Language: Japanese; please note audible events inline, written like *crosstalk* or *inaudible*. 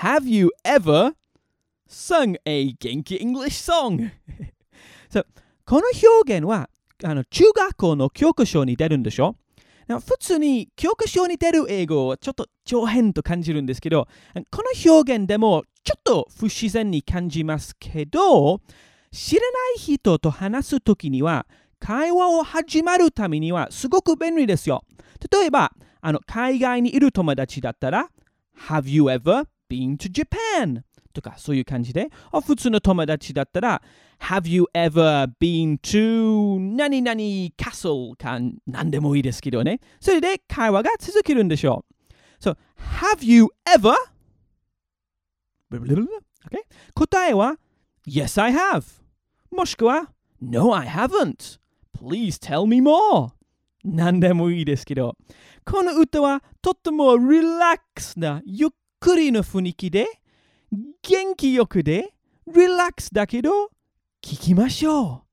Have you ever sung a 元気 English song? *laughs* so, この表現はあの中学校の教科書に出るんでしょ？普通に教科書に出る英語はちょっと上変と感じるんですけど、この表現でもちょっと不自然に感じますけど、知らない人と話すときには、会話を始まるためにはすごく便利ですよ。例えば、あの海外にいる友達だったら、Have you ever been to Japan? とかそういう感じで、普通の友達だったら、Have you ever been to 何々 castle か何でもいいですけどね。それで会話が続けるんでしょう。So, have you ever? Okay? 答えは Yes, I have. もしくは No, I haven't. Please tell me more. 何でもいいですけど、この歌はとってもリラックスなゆっくりの雰囲気で元気よくでリラックスだけど聞きましょう。